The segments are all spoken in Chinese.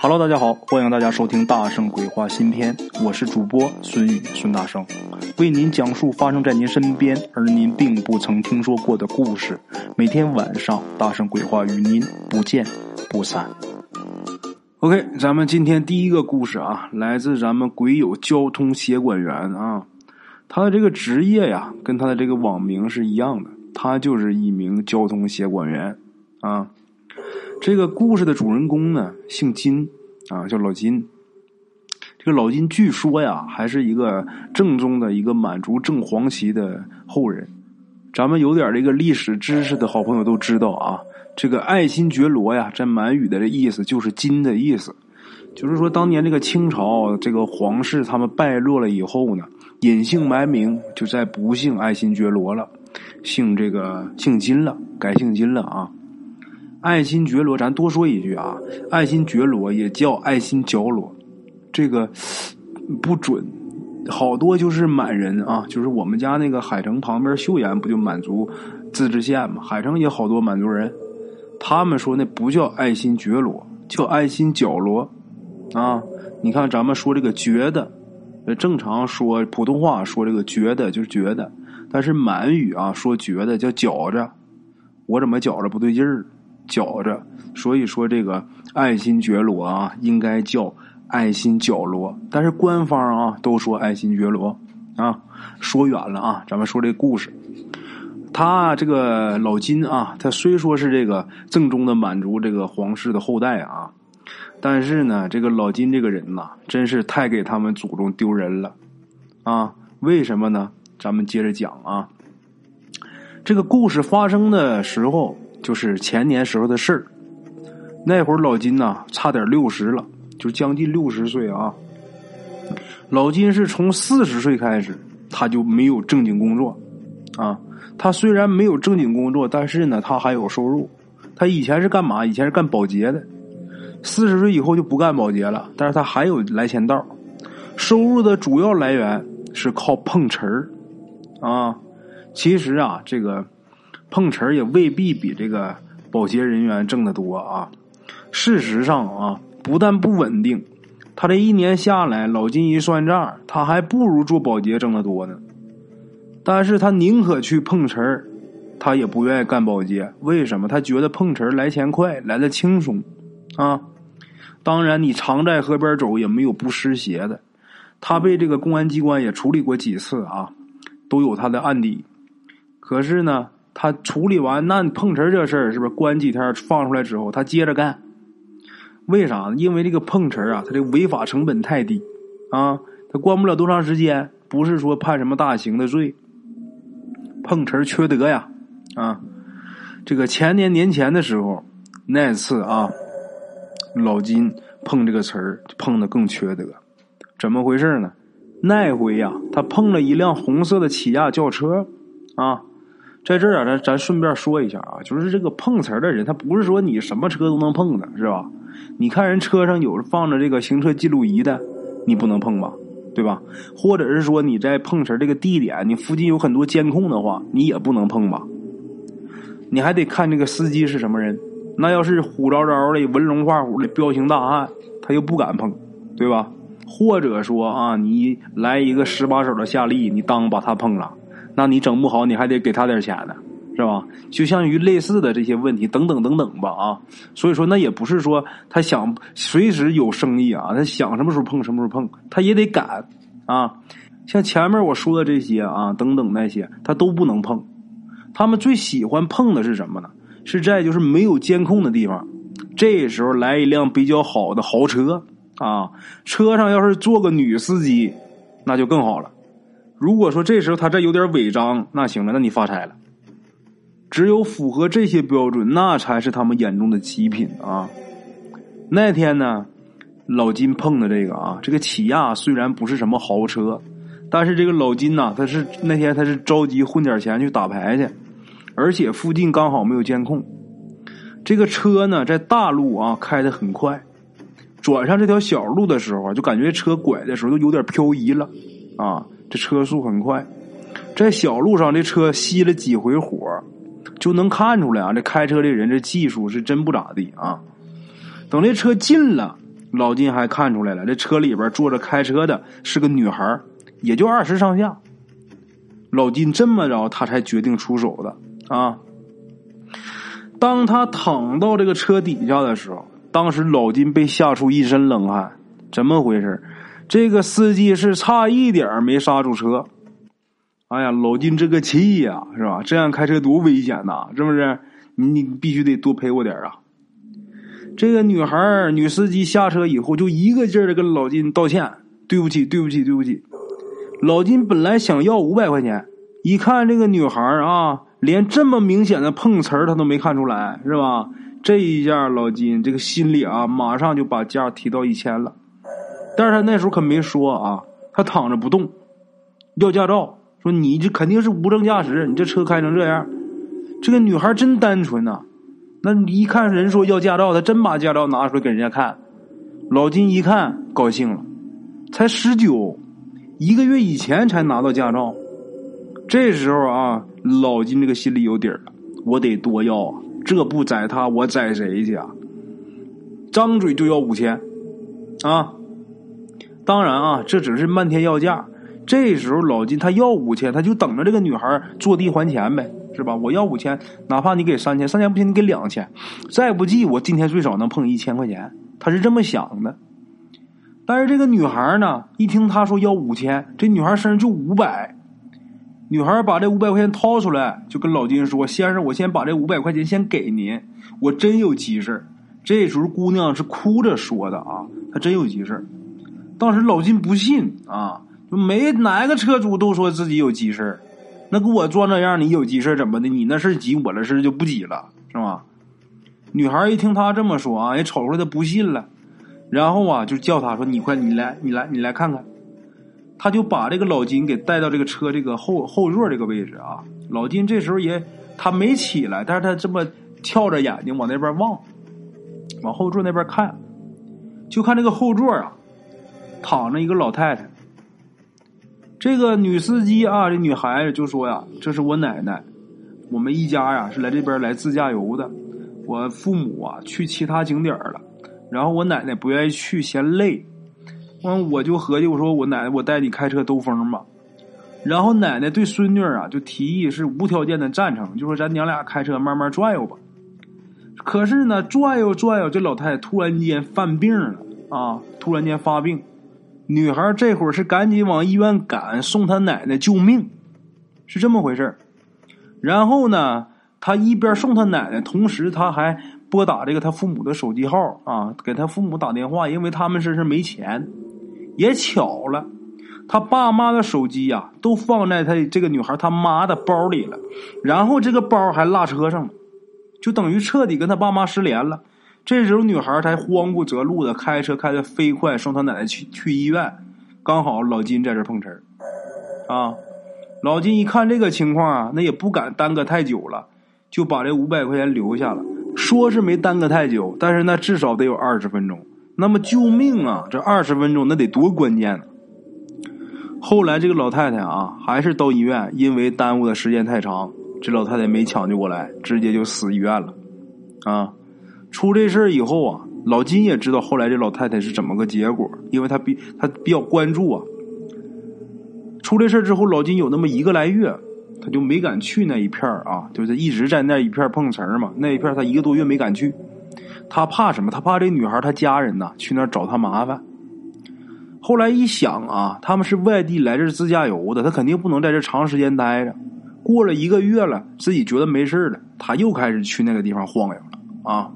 Hello，大家好，欢迎大家收听《大圣鬼话》新篇，我是主播孙宇孙大圣，为您讲述发生在您身边而您并不曾听说过的故事。每天晚上，大圣鬼话与您不见不散。OK，咱们今天第一个故事啊，来自咱们鬼友交通协管员啊，他的这个职业呀，跟他的这个网名是一样的，他就是一名交通协管员啊。这个故事的主人公呢，姓金啊，叫老金。这个老金据说呀，还是一个正宗的一个满族正黄旗的后人。咱们有点这个历史知识的好朋友都知道啊，这个爱新觉罗呀，在满语的这意思就是金的意思。就是说，当年这个清朝这个皇室他们败落了以后呢，隐姓埋名，就再不姓爱新觉罗了，姓这个姓金了，改姓金了啊。爱新觉罗，咱多说一句啊，爱新觉罗也叫爱新觉罗，这个不准，好多就是满人啊，就是我们家那个海城旁边岫岩不就满族自治县嘛，海城也好多满族人，他们说那不叫爱新觉罗，叫爱新角罗啊。你看咱们说这个觉得，正常说普通话说这个觉得就是觉得，但是满语啊说觉得叫觉着，我怎么觉着不对劲儿？搅着，所以说这个爱新觉罗啊，应该叫爱新角罗，但是官方啊都说爱新觉罗啊。说远了啊，咱们说这故事。他这个老金啊，他虽说是这个正宗的满族这个皇室的后代啊，但是呢，这个老金这个人呐，真是太给他们祖宗丢人了啊！为什么呢？咱们接着讲啊。这个故事发生的时候。就是前年时候的事儿，那会儿老金呐，差点六十了，就将近六十岁啊。老金是从四十岁开始，他就没有正经工作啊。他虽然没有正经工作，但是呢，他还有收入。他以前是干嘛？以前是干保洁的。四十岁以后就不干保洁了，但是他还有来钱道。收入的主要来源是靠碰瓷儿啊。其实啊，这个。碰瓷儿也未必比这个保洁人员挣得多啊！事实上啊，不但不稳定，他这一年下来，老金一算账，他还不如做保洁挣得多呢。但是他宁可去碰瓷儿，他也不愿意干保洁。为什么？他觉得碰瓷儿来钱快，来的轻松啊！当然，你常在河边走，也没有不湿鞋的。他被这个公安机关也处理过几次啊，都有他的案底。可是呢？他处理完那碰瓷这事儿，是不是关几天放出来之后，他接着干？为啥呢？因为这个碰瓷啊，他这违法成本太低啊，他关不了多长时间，不是说判什么大刑的罪。碰瓷缺德呀啊！这个前年年前的时候，那次啊，老金碰这个瓷儿碰的更缺德，怎么回事呢？那回呀，他碰了一辆红色的起亚轿车啊。在这儿啊，咱咱顺便说一下啊，就是这个碰瓷儿的人，他不是说你什么车都能碰的，是吧？你看人车上有放着这个行车记录仪的，你不能碰吧？对吧？或者是说你在碰瓷儿这个地点，你附近有很多监控的话，你也不能碰吧？你还得看这个司机是什么人，那要是虎着着的、文龙画虎的彪形大汉，他又不敢碰，对吧？或者说啊，你来一个十把手的夏利，你当把他碰了。那你整不好，你还得给他点钱呢，是吧？就像于类似的这些问题，等等等等吧啊。所以说，那也不是说他想随时有生意啊，他想什么时候碰什么时候碰，他也得赶啊。像前面我说的这些啊，等等那些，他都不能碰。他们最喜欢碰的是什么呢？是在就是没有监控的地方，这时候来一辆比较好的豪车啊，车上要是坐个女司机，那就更好了。如果说这时候他这有点违章，那行了，那你发财了。只有符合这些标准，那才是他们眼中的极品啊。那天呢，老金碰的这个啊，这个起亚虽然不是什么豪车，但是这个老金呐，他是那天他是着急混点钱去打牌去，而且附近刚好没有监控。这个车呢，在大路啊开的很快，转上这条小路的时候啊，就感觉车拐的时候都有点漂移了啊。这车速很快，在小路上，这车熄了几回火，就能看出来啊，这开车的人这技术是真不咋地啊。等这车近了，老金还看出来了，这车里边坐着开车的是个女孩，也就二十上下。老金这么着，他才决定出手的啊。当他躺到这个车底下的时候，当时老金被吓出一身冷汗。怎么回事？这个司机是差一点没刹住车。哎呀，老金这个气呀，是吧？这样开车多危险呐，是不是？你你必须得多陪我点啊。这个女孩女司机下车以后，就一个劲儿的跟老金道歉：“对不起，对不起，对不起。”老金本来想要五百块钱，一看这个女孩啊，连这么明显的碰瓷儿他都没看出来，是吧？这一下老金这个心里啊，马上就把价提到一千了。但是他那时候可没说啊，他躺着不动，要驾照，说你这肯定是无证驾驶，你这车开成这样。这个女孩真单纯呐。那你一看人说要驾照，他真把驾照拿出来给人家看。老金一看高兴了，才十九，一个月以前才拿到驾照。这时候啊，老金这个心里有底了，我得多要啊，这不宰他，我宰谁去啊？张嘴就要五千，啊！当然啊，这只是漫天要价。这时候老金他要五千，他就等着这个女孩坐地还钱呗。是吧？我要五千，哪怕你给三千，三千不行，你给两千，再不济我今天最少能碰一千块钱。他是这么想的。但是这个女孩呢，一听他说要五千，这女孩身上就五百。女孩把这五百块钱掏出来，就跟老金说：“先生，我先把这五百块钱先给您，我真有急事这时候姑娘是哭着说的啊，她真有急事当时老金不信啊，就没哪个车主都说自己有急事那给我装那样，你有急事怎么的？你那事急，我那事就不急了，是吧？女孩一听他这么说啊，也瞅出来他不信了，然后啊，就叫他说：“你快，你来，你来，你来看看。”他就把这个老金给带到这个车这个后后座这个位置啊。老金这时候也他没起来，但是他这么跳着眼睛往那边望，往后座那边看，就看这个后座啊，躺着一个老太太。这个女司机啊，这女孩子就说呀：“这是我奶奶，我们一家呀是来这边来自驾游的。我父母啊去其他景点了，然后我奶奶不愿意去，嫌累。完我就合计，我说我奶奶，我带你开车兜风吧。然后奶奶对孙女啊就提议是无条件的赞成，就说咱娘俩开车慢慢转悠吧。可是呢，转悠转悠，这老太太突然间犯病了啊，突然间发病。”女孩这会儿是赶紧往医院赶，送她奶奶救命，是这么回事然后呢，她一边送她奶奶，同时她还拨打这个她父母的手机号啊，给她父母打电话，因为他们身上没钱。也巧了，她爸妈的手机呀，都放在她这个女孩她妈的包里了，然后这个包还落车上了，就等于彻底跟她爸妈失联了。这时候，女孩才慌不择路的开车开的飞快，送她奶奶去去医院。刚好老金在这碰瓷儿，啊，老金一看这个情况啊，那也不敢耽搁太久了，就把这五百块钱留下了。说是没耽搁太久，但是那至少得有二十分钟。那么救命啊，这二十分钟那得多关键呢？后来这个老太太啊，还是到医院，因为耽误的时间太长，这老太太没抢救过来，直接就死医院了，啊。出这事儿以后啊，老金也知道后来这老太太是怎么个结果，因为他比他比较关注啊。出这事儿之后，老金有那么一个来月，他就没敢去那一片儿啊，就是一直在那一片碰瓷儿嘛。那一片他一个多月没敢去，他怕什么？他怕这女孩她家人呐去那儿找他麻烦。后来一想啊，他们是外地来这自驾游的，他肯定不能在这长时间待着。过了一个月了，自己觉得没事了，他又开始去那个地方晃悠了啊。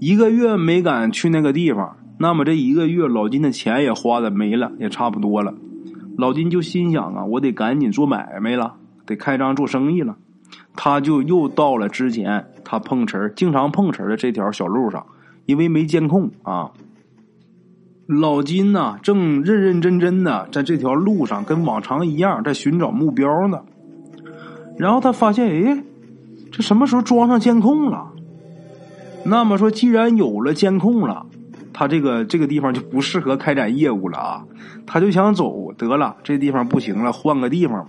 一个月没敢去那个地方，那么这一个月老金的钱也花的没了，也差不多了。老金就心想啊，我得赶紧做买卖了，得开张做生意了。他就又到了之前他碰瓷儿、经常碰瓷儿的这条小路上，因为没监控啊。老金呢，正认认真真的在这条路上跟往常一样在寻找目标呢。然后他发现，哎，这什么时候装上监控了？那么说，既然有了监控了，他这个这个地方就不适合开展业务了啊！他就想走，得了，这地方不行了，换个地方。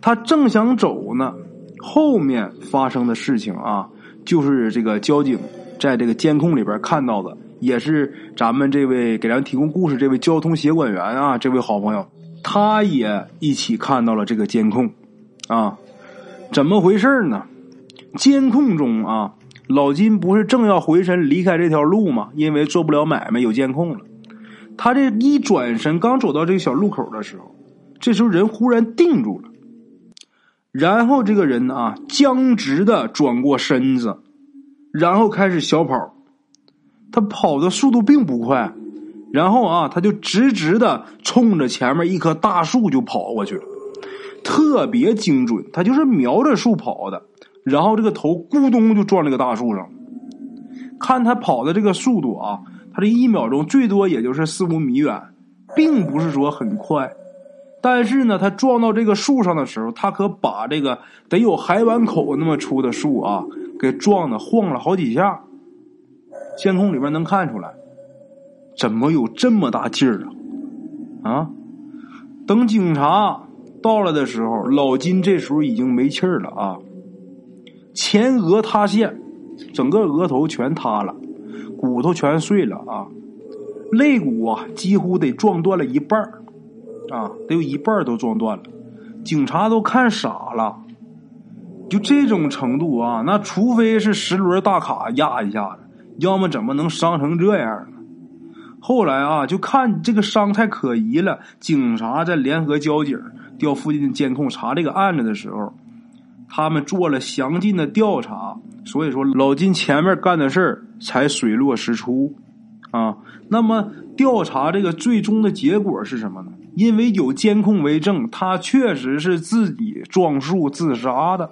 他正想走呢，后面发生的事情啊，就是这个交警在这个监控里边看到的，也是咱们这位给咱提供故事这位交通协管员啊，这位好朋友，他也一起看到了这个监控啊。怎么回事呢？监控中啊，老金不是正要回身离开这条路吗？因为做不了买卖，有监控了。他这一转身，刚走到这个小路口的时候，这时候人忽然定住了，然后这个人啊，僵直的转过身子，然后开始小跑。他跑的速度并不快，然后啊，他就直直的冲着前面一棵大树就跑过去了，特别精准。他就是瞄着树跑的，然后这个头咕咚就撞这个大树上。看他跑的这个速度啊。他这一秒钟最多也就是四五米远，并不是说很快，但是呢，他撞到这个树上的时候，他可把这个得有海碗口那么粗的树啊，给撞的晃了好几下。监控里边能看出来，怎么有这么大劲儿啊？啊！等警察到了的时候，老金这时候已经没气儿了啊，前额塌陷，整个额头全塌了。骨头全碎了啊，肋骨啊几乎得撞断了一半啊，得有一半都撞断了。警察都看傻了，就这种程度啊，那除非是十轮大卡压一下子，要么怎么能伤成这样呢？后来啊，就看这个伤太可疑了，警察在联合交警调附近的监控查这个案子的时候。他们做了详尽的调查，所以说老金前面干的事儿才水落石出，啊，那么调查这个最终的结果是什么呢？因为有监控为证，他确实是自己撞树自杀的，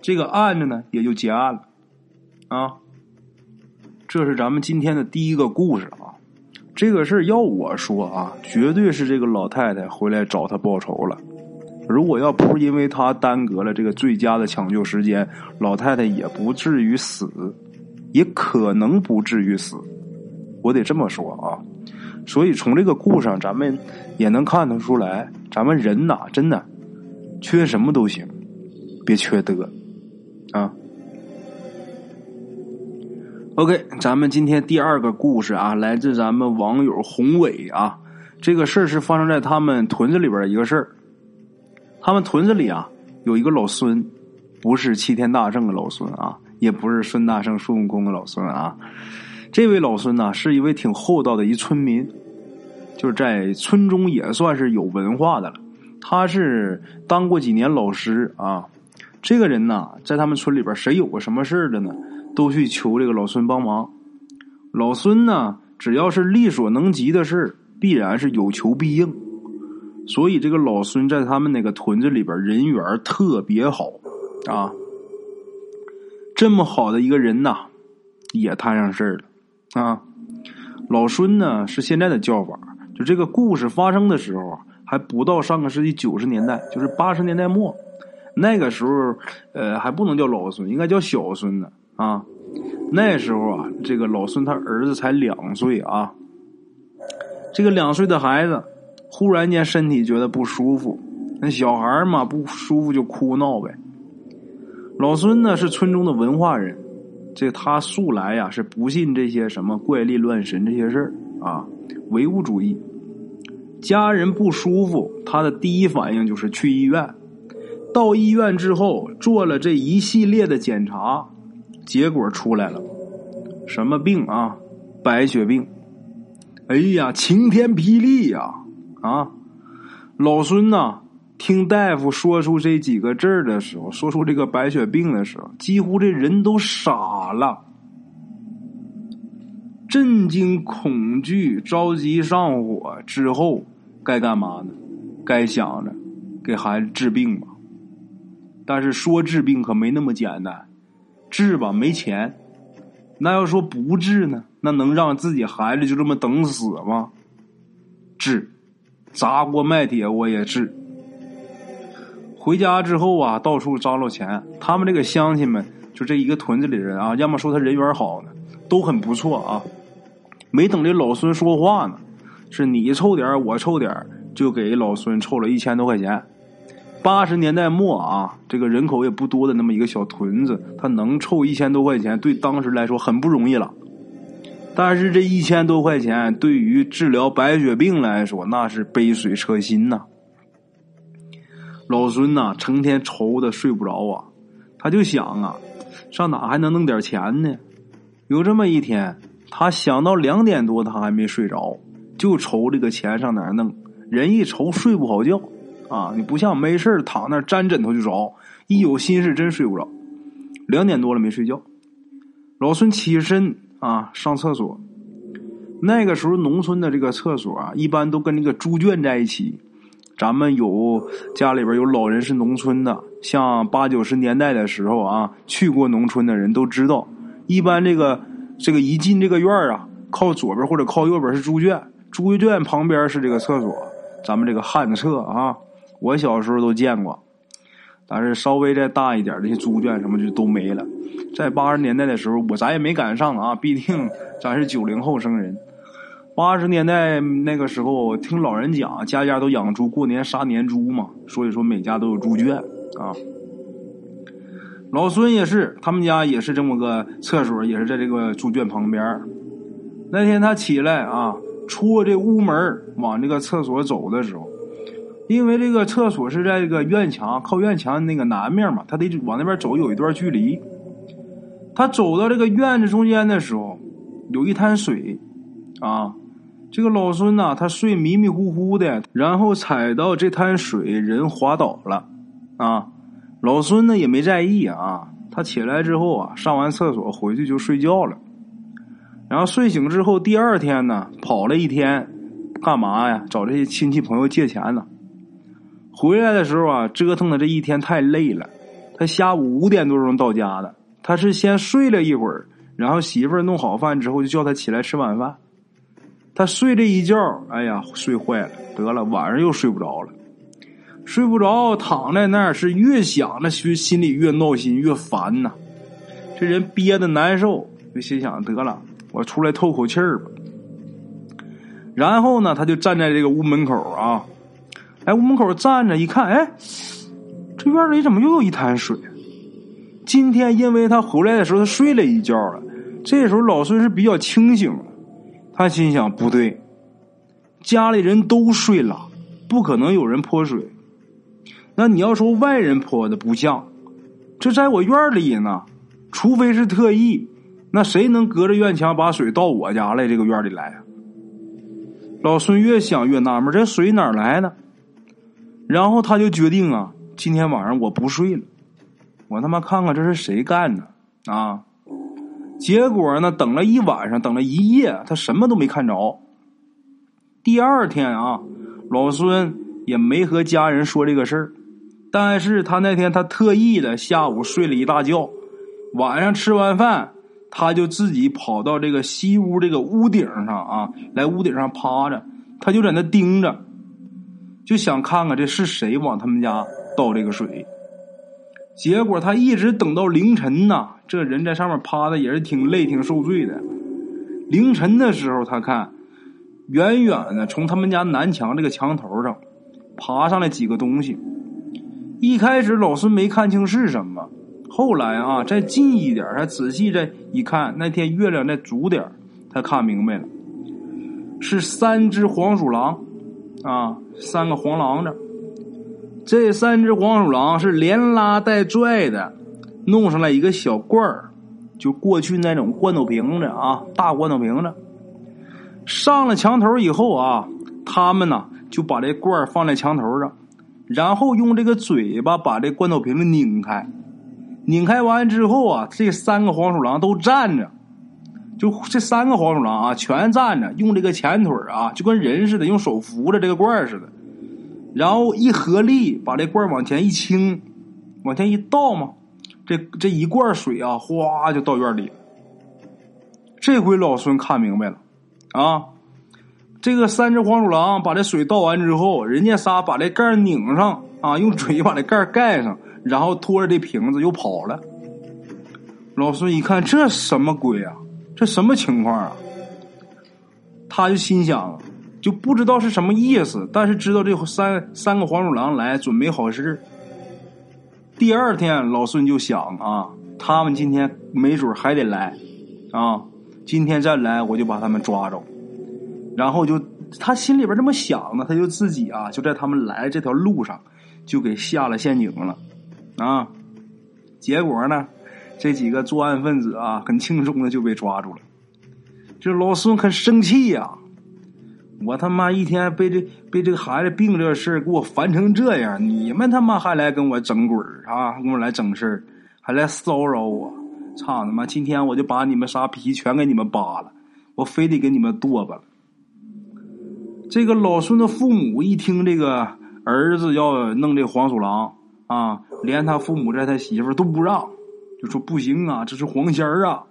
这个案子呢也就结案了，啊，这是咱们今天的第一个故事啊，这个事儿要我说啊，绝对是这个老太太回来找他报仇了。如果要不是因为他耽搁了这个最佳的抢救时间，老太太也不至于死，也可能不至于死。我得这么说啊。所以从这个故事上，咱们也能看得出来，咱们人呐，真的缺什么都行，别缺德啊。OK，咱们今天第二个故事啊，来自咱们网友宏伟啊。这个事儿是发生在他们屯子里边的一个事儿。他们屯子里啊，有一个老孙，不是齐天大圣的老孙啊，也不是孙大圣孙悟空的老孙啊。这位老孙呢，是一位挺厚道的一村民，就是在村中也算是有文化的了。他是当过几年老师啊。这个人呢，在他们村里边，谁有个什么事的呢，都去求这个老孙帮忙。老孙呢，只要是力所能及的事，必然是有求必应。所以这个老孙在他们那个屯子里边人缘特别好啊，这么好的一个人呐，也摊上事儿了啊。老孙呢是现在的叫法，就这个故事发生的时候啊，还不到上个世纪九十年代，就是八十年代末，那个时候呃还不能叫老孙，应该叫小孙子啊。那时候啊，这个老孙他儿子才两岁啊，这个两岁的孩子。忽然间身体觉得不舒服，那小孩嘛不舒服就哭闹呗。老孙呢是村中的文化人，这他素来呀是不信这些什么怪力乱神这些事儿啊，唯物主义。家人不舒服，他的第一反应就是去医院。到医院之后做了这一系列的检查，结果出来了，什么病啊？白血病。哎呀，晴天霹雳呀！啊老孙呐，听大夫说出这几个字儿的时候，说出这个白血病的时候，几乎这人都傻了，震惊、恐惧、着急、上火之后，该干嘛呢？该想着给孩子治病吧。但是说治病可没那么简单，治吧没钱，那要说不治呢，那能让自己孩子就这么等死吗？治。砸锅卖铁我也治。回家之后啊，到处张罗钱。他们这个乡亲们，就这一个屯子里人啊，要么说他人缘好呢，都很不错啊。没等这老孙说话呢，是你凑点我凑点就给老孙凑了一千多块钱。八十年代末啊，这个人口也不多的那么一个小屯子，他能凑一千多块钱，对当时来说很不容易了。但是这一千多块钱对于治疗白血病来说，那是杯水车薪呐。老孙呐，成天愁的睡不着啊，他就想啊，上哪还能弄点钱呢？有这么一天，他想到两点多，他还没睡着，就愁这个钱上哪弄。人一愁睡不好觉啊，你不像没事躺那沾枕头就着，一有心事真睡不着。两点多了没睡觉，老孙起身啊上厕所。那个时候农村的这个厕所啊，一般都跟那个猪圈在一起。咱们有家里边有老人是农村的，像八九十年代的时候啊，去过农村的人都知道，一般这个这个一进这个院啊，靠左边或者靠右边是猪圈，猪圈旁边是这个厕所，咱们这个旱厕啊，我小时候都见过，但是稍微再大一点这些猪圈什么就都没了。在八十年代的时候，我咱也没赶上啊，毕竟咱是九零后生人。八十年代那个时候，听老人讲，家家都养猪，过年杀年猪嘛，所以说每家都有猪圈啊。老孙也是，他们家也是这么个厕所，也是在这个猪圈旁边。那天他起来啊，出这屋门往这个厕所走的时候，因为这个厕所是在这个院墙靠院墙那个南面嘛，他得往那边走有一段距离。他走到这个院子中间的时候，有一滩水啊。这个老孙呐，他睡迷迷糊糊的，然后踩到这滩水，人滑倒了，啊，老孙呢也没在意啊。他起来之后啊，上完厕所回去就睡觉了。然后睡醒之后，第二天呢，跑了一天，干嘛呀？找这些亲戚朋友借钱呢。回来的时候啊，折腾的这一天太累了。他下午五点多钟到家的，他是先睡了一会儿，然后媳妇儿弄好饭之后，就叫他起来吃晚饭。他睡这一觉，哎呀，睡坏了，得了，晚上又睡不着了，睡不着，躺在那儿是越想那心心里越闹心，越烦呐。这人憋的难受，就心想得了，我出来透口气儿吧。然后呢，他就站在这个屋门口啊，哎，屋门口站着一看，哎，这院里怎么又有一滩水？今天因为他回来的时候他睡了一觉了，这时候老孙是比较清醒的。他心想：不对，家里人都睡了，不可能有人泼水。那你要说外人泼的不像，这在我院里呢，除非是特意。那谁能隔着院墙把水到我家来这个院里来啊？老孙越想越纳闷，这水哪来的？然后他就决定啊，今天晚上我不睡了，我他妈看看这是谁干的啊！结果呢？等了一晚上，等了一夜，他什么都没看着。第二天啊，老孙也没和家人说这个事儿，但是他那天他特意的下午睡了一大觉，晚上吃完饭，他就自己跑到这个西屋这个屋顶上啊，来屋顶上趴着，他就在那盯着，就想看看这是谁往他们家倒这个水。结果他一直等到凌晨呐，这人在上面趴的也是挺累、挺受罪的。凌晨的时候，他看远远的从他们家南墙这个墙头上爬上来几个东西。一开始老孙没看清是什么，后来啊，再近一点，他仔细再一看，那天月亮在足点，他看明白了，是三只黄鼠狼啊，三个黄狼子。这三只黄鼠狼是连拉带拽的，弄上来一个小罐儿，就过去那种罐头瓶子啊，大罐头瓶子。上了墙头以后啊，他们呢就把这罐儿放在墙头上，然后用这个嘴巴把这罐头瓶子拧开。拧开完之后啊，这三个黄鼠狼都站着，就这三个黄鼠狼啊，全站着，用这个前腿啊，就跟人似的，用手扶着这个罐似的。然后一合力把这罐往前一倾，往前一倒嘛，这这一罐水啊，哗就到院里。这回老孙看明白了，啊，这个三只黄鼠狼把这水倒完之后，人家仨把这盖拧上啊，用嘴把这盖盖上，然后拖着这瓶子又跑了。老孙一看这什么鬼啊，这什么情况啊？他就心想。就不知道是什么意思，但是知道这三三个黄鼠狼来准没好事，第二天，老孙就想啊，他们今天没准还得来啊，今天再来我就把他们抓着。然后就他心里边这么想呢，他就自己啊就在他们来这条路上就给下了陷阱了啊。结果呢，这几个作案分子啊，很轻松的就被抓住了。这老孙很生气呀！我他妈一天被这被这个孩子病这事给我烦成这样，你们他妈还来跟我整鬼儿啊？跟我来整事，还来骚扰我！操他妈！今天我就把你们仨皮全给你们扒了，我非得给你们剁吧了。这个老孙的父母一听这个儿子要弄这黄鼠狼啊，连他父母在他媳妇都不让，就说不行啊，这是黄仙儿啊。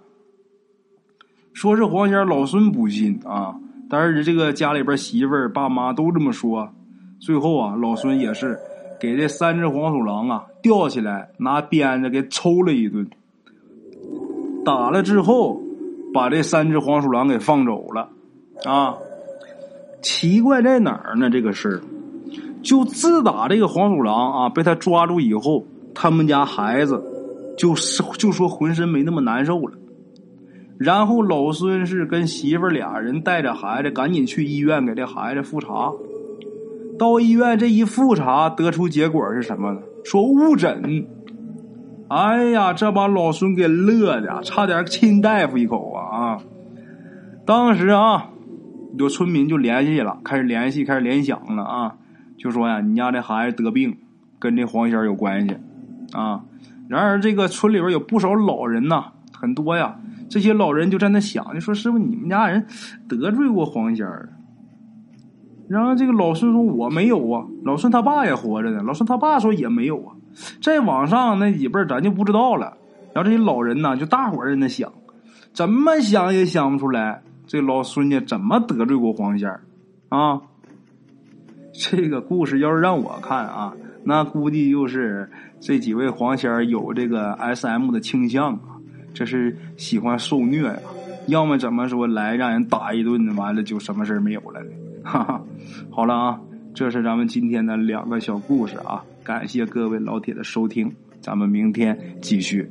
说是黄仙儿，老孙不信啊。但是这个家里边媳妇儿、爸妈都这么说，最后啊，老孙也是给这三只黄鼠狼啊吊起来，拿鞭子给抽了一顿，打了之后，把这三只黄鼠狼给放走了。啊，奇怪在哪儿呢？这个事儿，就自打这个黄鼠狼啊被他抓住以后，他们家孩子就是就说浑身没那么难受了。然后老孙是跟媳妇俩人带着孩子赶紧去医院给这孩子复查。到医院这一复查，得出结果是什么呢？说误诊。哎呀，这把老孙给乐的，差点亲大夫一口啊啊！当时啊，有村民就联系了，开始联系，开始联想了啊，就说呀，你家这孩子得病，跟这黄仙有关系啊。然而这个村里边有不少老人呐，很多呀。这些老人就在那想，你说师傅，你们家人得罪过黄仙儿？然后这个老孙说我没有啊，老孙他爸也活着呢。老孙他爸说也没有啊。再往上那几辈儿咱就不知道了。然后这些老人呢，就大伙儿在那想，怎么想也想不出来，这老孙家怎么得罪过黄仙儿啊？这个故事要是让我看啊，那估计就是这几位黄仙儿有这个 S M 的倾向啊。这是喜欢受虐呀，要么怎么说来让人打一顿，完了就什么事儿没有了呢？哈哈，好了啊，这是咱们今天的两个小故事啊，感谢各位老铁的收听，咱们明天继续。